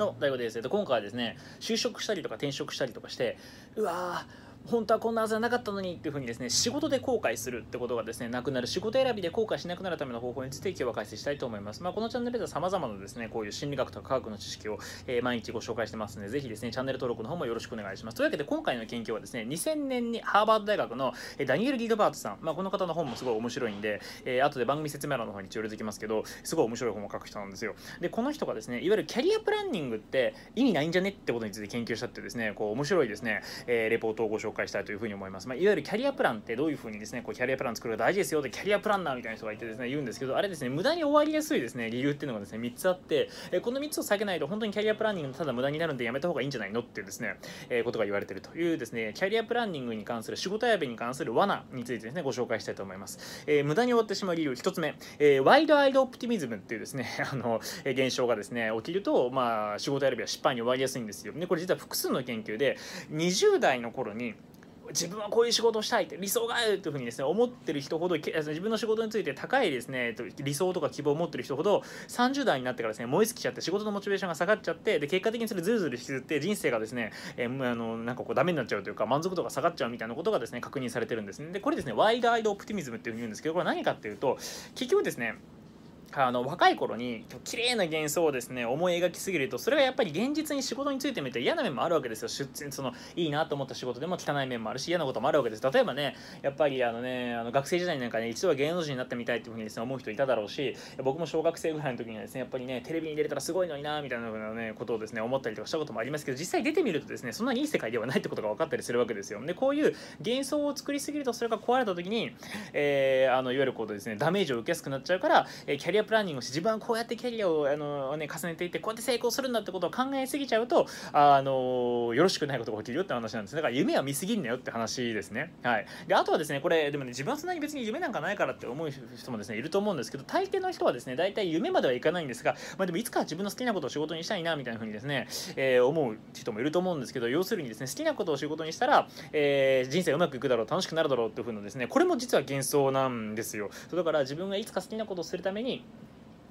の、大悟です。えっと、今回はですね、就職したりとか転職したりとかして、うわー、本当はこんなはずはなかったのにっていうふうにですね、仕事で後悔するってことがですね、なくなる、仕事選びで後悔しなくなるための方法について今日は解説したいと思います。まあ、このチャンネルでは様々なですね、こういう心理学とか科学の知識を、えー毎日ご紹介してますので、ぜひですね、チャンネル登録の方もよろしくお願いします。というわけで、今回の研究はですね、2000年にハーバード大学のダニエル・ギルバートさん、まあ、この方の本もすごい面白いんで、えー後で番組説明欄の方に一応入れてきますけど、すごい面白い本を書く人なんですよ。で、この人がですね、いわゆるキャリアプランニングって意味ないんじゃねってことについて研究したってですね、こう面白いですね、えーレポートをご紹介紹介したいというふうに思います。まあ、いわゆるキャリアプランってどういうふうにですね、こうキャリアプラン作るが大事ですよってキャリアプランナーみたいな人がいてですね、言うんですけど、あれですね、無駄に終わりやすいですね、理由っていうのがですね、3つあって、えこの3つを避けないと本当にキャリアプランニングただ無駄になるんでやめた方がいいんじゃないのっていうですね、えーことが言われてるというですね、キャリアプランニングに関する仕事選びに関する罠についてですね、ご紹介したいと思います。えー無駄に終わってしまう理由、1つ目、えーワイドアイドオプティミズムっていうですね、あの、え現象がですね、起きると、まあ、仕事選びは失敗に終わりやすいんですよ。で、これ実は複数の研究で、20代の頃に、自分はこういう仕事をしたいって理想があるというふうにですね思ってる人ほど自分の仕事について高いですね理想とか希望を持ってる人ほど30代になってからですね燃え尽きちゃって仕事のモチベーションが下がっちゃってで結果的にそれずるずる引きずって人生がですね、えーあのなんかこうダメになっちゃうというか満足度が下がっちゃうみたいなことがですね確認されてるんですね。でこれですねワイドアイドオプティミズムっていうふうに言うんですけどこれ何かっていうと結局ですねあの若い頃に綺麗な幻想をですね思い描きすぎるとそれがやっぱり現実に仕事についてみて嫌な面もあるわけですよ。出そのいいなと思った仕事でも汚い面もあるし嫌なこともあるわけです例えばねやっぱりあのねあの学生時代なんかね一度は芸能人になってみたいっていうふうにですね思う人いただろうし僕も小学生ぐらいの時にはですねやっぱりねテレビに出れたらすごいのになみたいなねことをですね思ったりとかしたこともありますけど実際出てみるとですねそんなにいい世界ではないってことが分かったりするわけですよ。でこういう幻想を作りすぎるとそれが壊れた時に、えーあのいわゆることですねダメージを受けやすくなっちゃうから、えーキャリアプランニングをして自分はこうやってキャリアをあの、ね、重ねていってこうやって成功するんだってことを考えすぎちゃうとあのよろしくないことが起きるよって話なんです。だから夢は見すぎんなよって話ですね。はい。であとはですねこれでもね自分はそんなに別に夢なんかないからって思う人もですねいると思うんですけど大抵の人はですね大体夢まではいかないんですが、まあ、でもいつか自分の好きなことを仕事にしたいなみたいな風にですね、えー思う人もいると思うんですけど要するにですね好きなことを仕事にしたら、えー人生うまくいくだろう楽しくなるだろうっていう風なですねこれも実は幻想なんですよ。だから自分がいつか好きなことをするために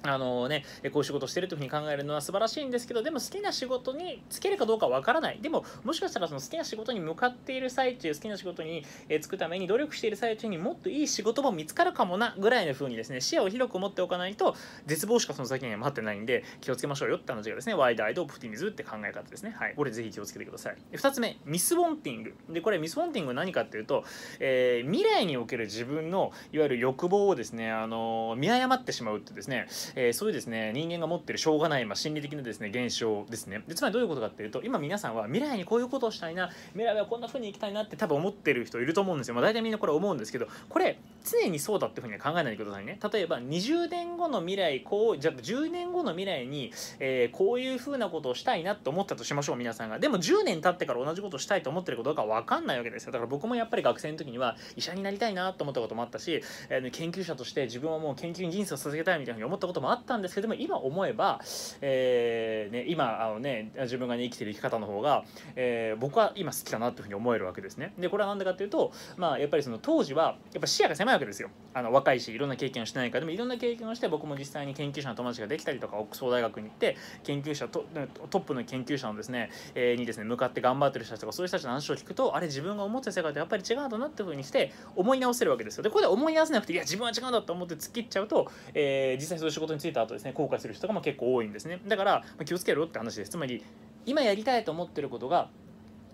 あのね、こういう仕事してるというふうに考えるのは素晴らしいんですけどでも好きな仕事に就けるかどうかわからない。でももしかしたらその好きな仕事に向かっている最中好きな仕事に就くために努力している最中にもっといい仕事も見つかるかもなぐらいのふうにですね視野を広く持っておかないと絶望しかその先には待ってないんで気をつけましょうよって話がですねワイドアイドオプティミズって考え方ですね。はい。これぜひ気をつけてください。で2つ目ミスウォンティング。でこれミスウォンティング何かっていうと、えー未来における自分のいわゆる欲望をですねあの見誤ってしまうってですね、えーそういうですね人間が持ってるしょうがない、まあ、心理的なですね現象ですね。でつまりどういうことかっていうと今皆さんは未来にこういうことをしたいな未来はこんな風に生きたいなって多分思ってる人いると思うんですよ、まあ、大体みんなこれ思うんですけどこれ常にそうだっていうふうに考えないでくださいね。例えば20年後の未来こうじゃあ10年後の未来に、えーこういう風なことをしたいなと思ったとしましょう皆さんが。でも10年経ってから同じことをしたいと思ってるかどうか分かんないわけですよ。だから僕もやっぱり学生の時には医者になりたいなと思ったこともあったし、えー研究者として自分はもう研究に人生を捧げたいみたいなふうに思ったこともあったんですけども今思えば、えーね、今あの、ね、自分が、ね、生きてる生き方の方が、えー僕は今好きだなというふうに思えるわけですね。でこれは何でかっていうと、まあ、やっぱりその当時はやっぱ視野が狭いわけですよ。あの若いしいろんな経験をしてないから。でもいろんな経験をして僕も実際に研究者の友達ができたりとかオックスフォー大学に行って研究者とトップの研究者のですね、えーにですね向かって頑張ってる人たちとかそういう人たちの話を聞くとあれ自分が思ってた世界とやっぱり違うんだなっていうふうにして思い直せるわけですよ。でこれで思い直せなくていや自分は違うんだと思って突っ切っちゃうと、えー実際そういう仕事についた後ですね後悔する人がまあ結構多いんですね。だから、気をつけろって話です。つまり今やりたいと思ってることが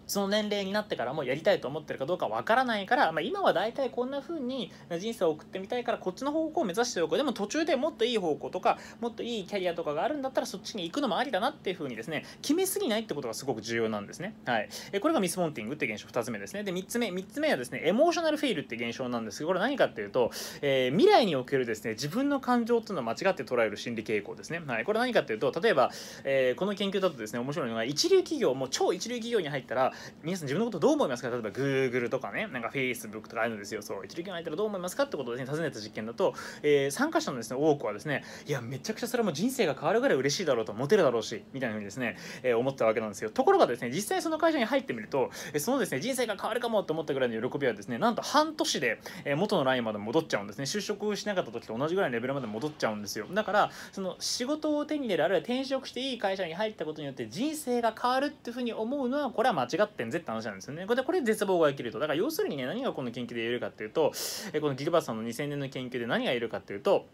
その年齢になってからもやりたいと思ってるかどうかわからないから、まあ、今は大体こんな風に人生を送ってみたいからこっちの方向を目指しておこうでも途中でもっといい方向とかもっといいキャリアとかがあるんだったらそっちに行くのもありだなっていう風にですね決めすぎないってことがすごく重要なんですね。はい。えこれがミスモンティングって現象2つ目ですね。で3つ目3つ目はですねエモーショナルフェイルって現象なんです。けどこれ何かっていうと、えー未来におけるですね自分の感情っていうのを間違って捉える心理傾向ですね。はい。これ何かっていうと例えば、えーこの研究だとですね面白いのが一流企業も超一流企業に入ったら皆さん自分のことどう思いますか？例えば Google とかねなんか Facebook とかあるんですよ。そう一時期空いたらどう思いますか？ってことです、ね、尋ねた実験だと、えー、参加者のですね多くはですねいやめちゃくちゃそれも人生が変わるぐらい嬉しいだろうとモテるだろうしみたいなふうにですね、えー、思ったわけなんですよ。ところがですね実際その会社に入ってみるとそのですね人生が変わるかもと思ったぐらいの喜びはですねなんと半年で、元のラインまで戻っちゃうんですね。就職しなかった時と同じぐらいのレベルまで戻っちゃうんですよ。だからその仕事を手に入れるあるいは転職していい会社に入ったことによって人生が変わるっていうふうに思うのはこれは間違ってんぜって話なんですよね。これこれ絶望が起きると。だから要するにね何がこの研究で言えるかっていうとえこのギグバスさんの2000年の研究で何が言えるかっていうと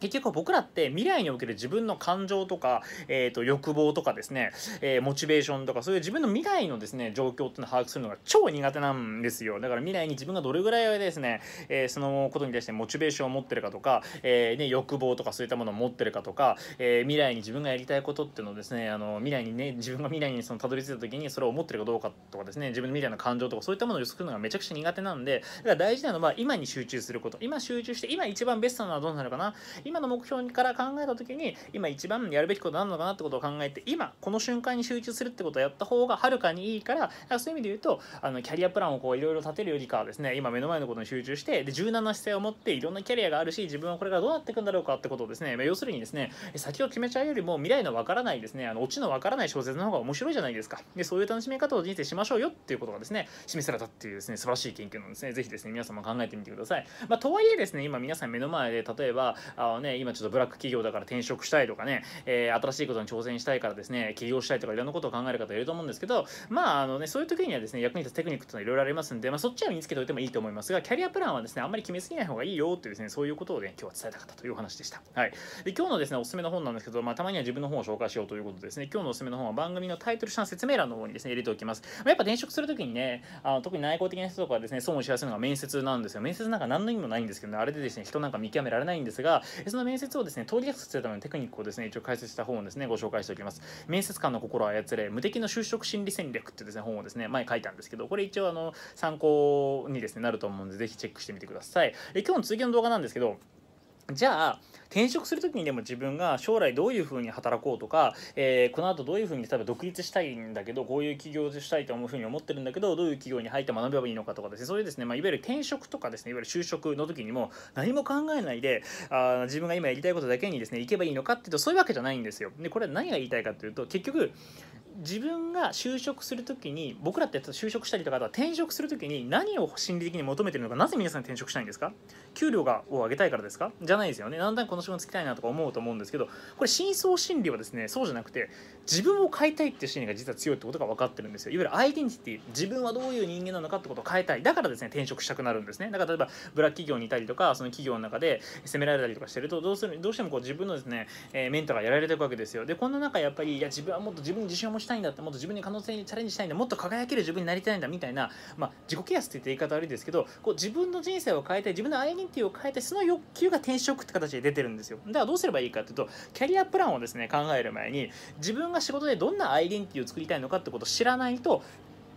結局僕らって未来における自分の感情とか、えー、と欲望とかですね、えー、モチベーションとかそういう自分の未来のですね状況っていうのを把握するのが超苦手なんですよ。だから未来に自分がどれぐらいですね、えー、そのことに対してモチベーションを持ってるかとか、えーね、欲望とかそういったものを持ってるかとか、えー、未来に自分がやりたいことっていうのをですねあの未来にね自分が未来にそのたどり着いた時にそれを思ってるかどうかとかですね自分の未来の感情とかそういったものを作るのがめちゃくちゃ苦手なんでだから大事なのは今に集中すること。今集中して今一番ベストなのはどうなるかな？今の目標から考えた時に今一番やるべきことなのかなってことを考えて今この瞬間に集中するってことをやった方がはるかにいいからそういう意味で言うとあのキャリアプランをこういろいろ立てるよりかはですね今目の前のことに集中してで柔軟な姿勢を持っていろんなキャリアがあるし自分はこれからどうなっていくんだろうかってことをですね、ま、要するにですね先を決めちゃうよりも未来のわからないですねあのオチのわからない小説の方が面白いじゃないですか。でそういう楽しみ方を人生しましょうよっていうことがですね示されたっていうですね素晴らしい研究なんですね。ぜひですね皆さんも考えてみてください、まあ、とはいえですね今皆さん目の前で例えばあね今ちょっとブラック企業だから転職したいとかね、えー、新しいことに挑戦したいからですね起業したいとかいろんなことを考える方いると思うんですけどまああのねそういう時にはですね役に立つテクニックっていうのいろいろありますんで、まあ、そっちは身につけておいてもいいと思いますがキャリアプランはですねあんまり決めすぎない方がいいよっていうですねそういうことをね今日は伝えたかったというお話でした。はい。で今日のですねおすすめの本なんですけどまあたまには自分の本を紹介しようということでですね今日のおすすめの本は番組のタイトル下の説明欄の方にですね入れておきます、まあ、やっぱ転職する時にねあの特に内向的な人とかはですね損をしやすいのが面接なんですよ。面接なんか何の意味もないんですけどねあれでですね人なんか見極められないんですがその面接をですね通りやすくするためのテクニックをですね一応解説した本をですねご紹介しておきます。面接官の心を操れ無敵の就職心理戦略ってですね本をですね前書いたんですけどこれ一応あの参考にですねなると思うんでぜひチェックしてみてください。え今日の続きの動画なんですけどじゃあ転職する時にでも自分が将来どういうふうに働こうとか、えー、この後どういうふうに例えば独立したいんだけどこういう起業したいと思うふうに思ってるんだけどどういう企業に入って学べばいいのかとかですねそういうですね、まあ、いわゆる転職とかですねいわゆる就職の時にも何も考えないであ自分が今やりたいことだけにですね行けばいいのかっていうとそういうわけじゃないんですよ。でこれは何が言いたいかというと結局自分が就職する時に僕らって就職したりとかあとは転職する時に何を心理的に求めてるのかなぜ皆さん転職したいんですか？給料がを上げたいからですか？じゃないですよね。だんだんこの仕事つきたいなとか思うと思うんですけどこれ深層心理はですねそうじゃなくて自分を変えたいっていう心理が実は強いってことが分かってるんですよ。いわゆるアイデンティティ自分はどういう人間なのかってことを変えたい。だからですね転職したくなるんですね。だから例えばブラック企業にいたりとかその企業の中で責められたりとかしてるとどうするどうしてもこう自分のですね、えー、メンターがやられていくわけですよ。でこんな中やっぱりいや自分はもっと自分に自信を持ちしたいんだってもっと自分に可能性にチャレンジしたいんだもっと輝ける自分になりたいんだみたいな、まあ、自己啓発って言って言い方悪いですけどこう自分の人生を変えて自分のアイデンティティを変えてその欲求が転職って形で出てるんですよ。だからどうすればいいかっていうとキャリアプランをですね考える前に自分が仕事でどんなアイデンティティを作りたいのかってことを知らないと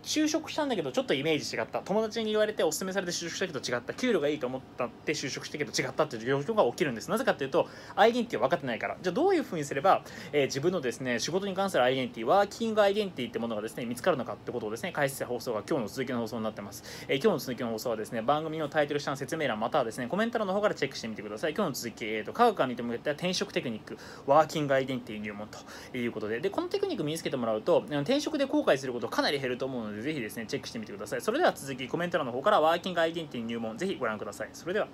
就職したんだけどちょっとイメージ違った。友達に言われておすすめされて就職したけど違った。給料がいいと思ったって就職したけど違ったっていう状況が起きるんです。なぜかっていうとアイデンティティ分かってないから。じゃあどういうふうにすれば、えー、自分のですね仕事に関するアイデンティティワーキングアイデンティティってものがですね見つかるのかってことをですね解説した放送が今日の続きの放送になってます、えー、今日の続きの放送はですね番組のタイトル下の説明欄またはですねコメント欄の方からチェックしてみてください。今日の続き、えーと、科学が認めた転職テクニックワーキングアイデンティティ入門ということで。でこのテクニック身につけてもらうと転職で後悔することかなり減ると思うのでのでぜひですねチェックしてみてください。それでは続きコメント欄の方からワーキングアイデンティティ入門ぜひご覧ください。それでは。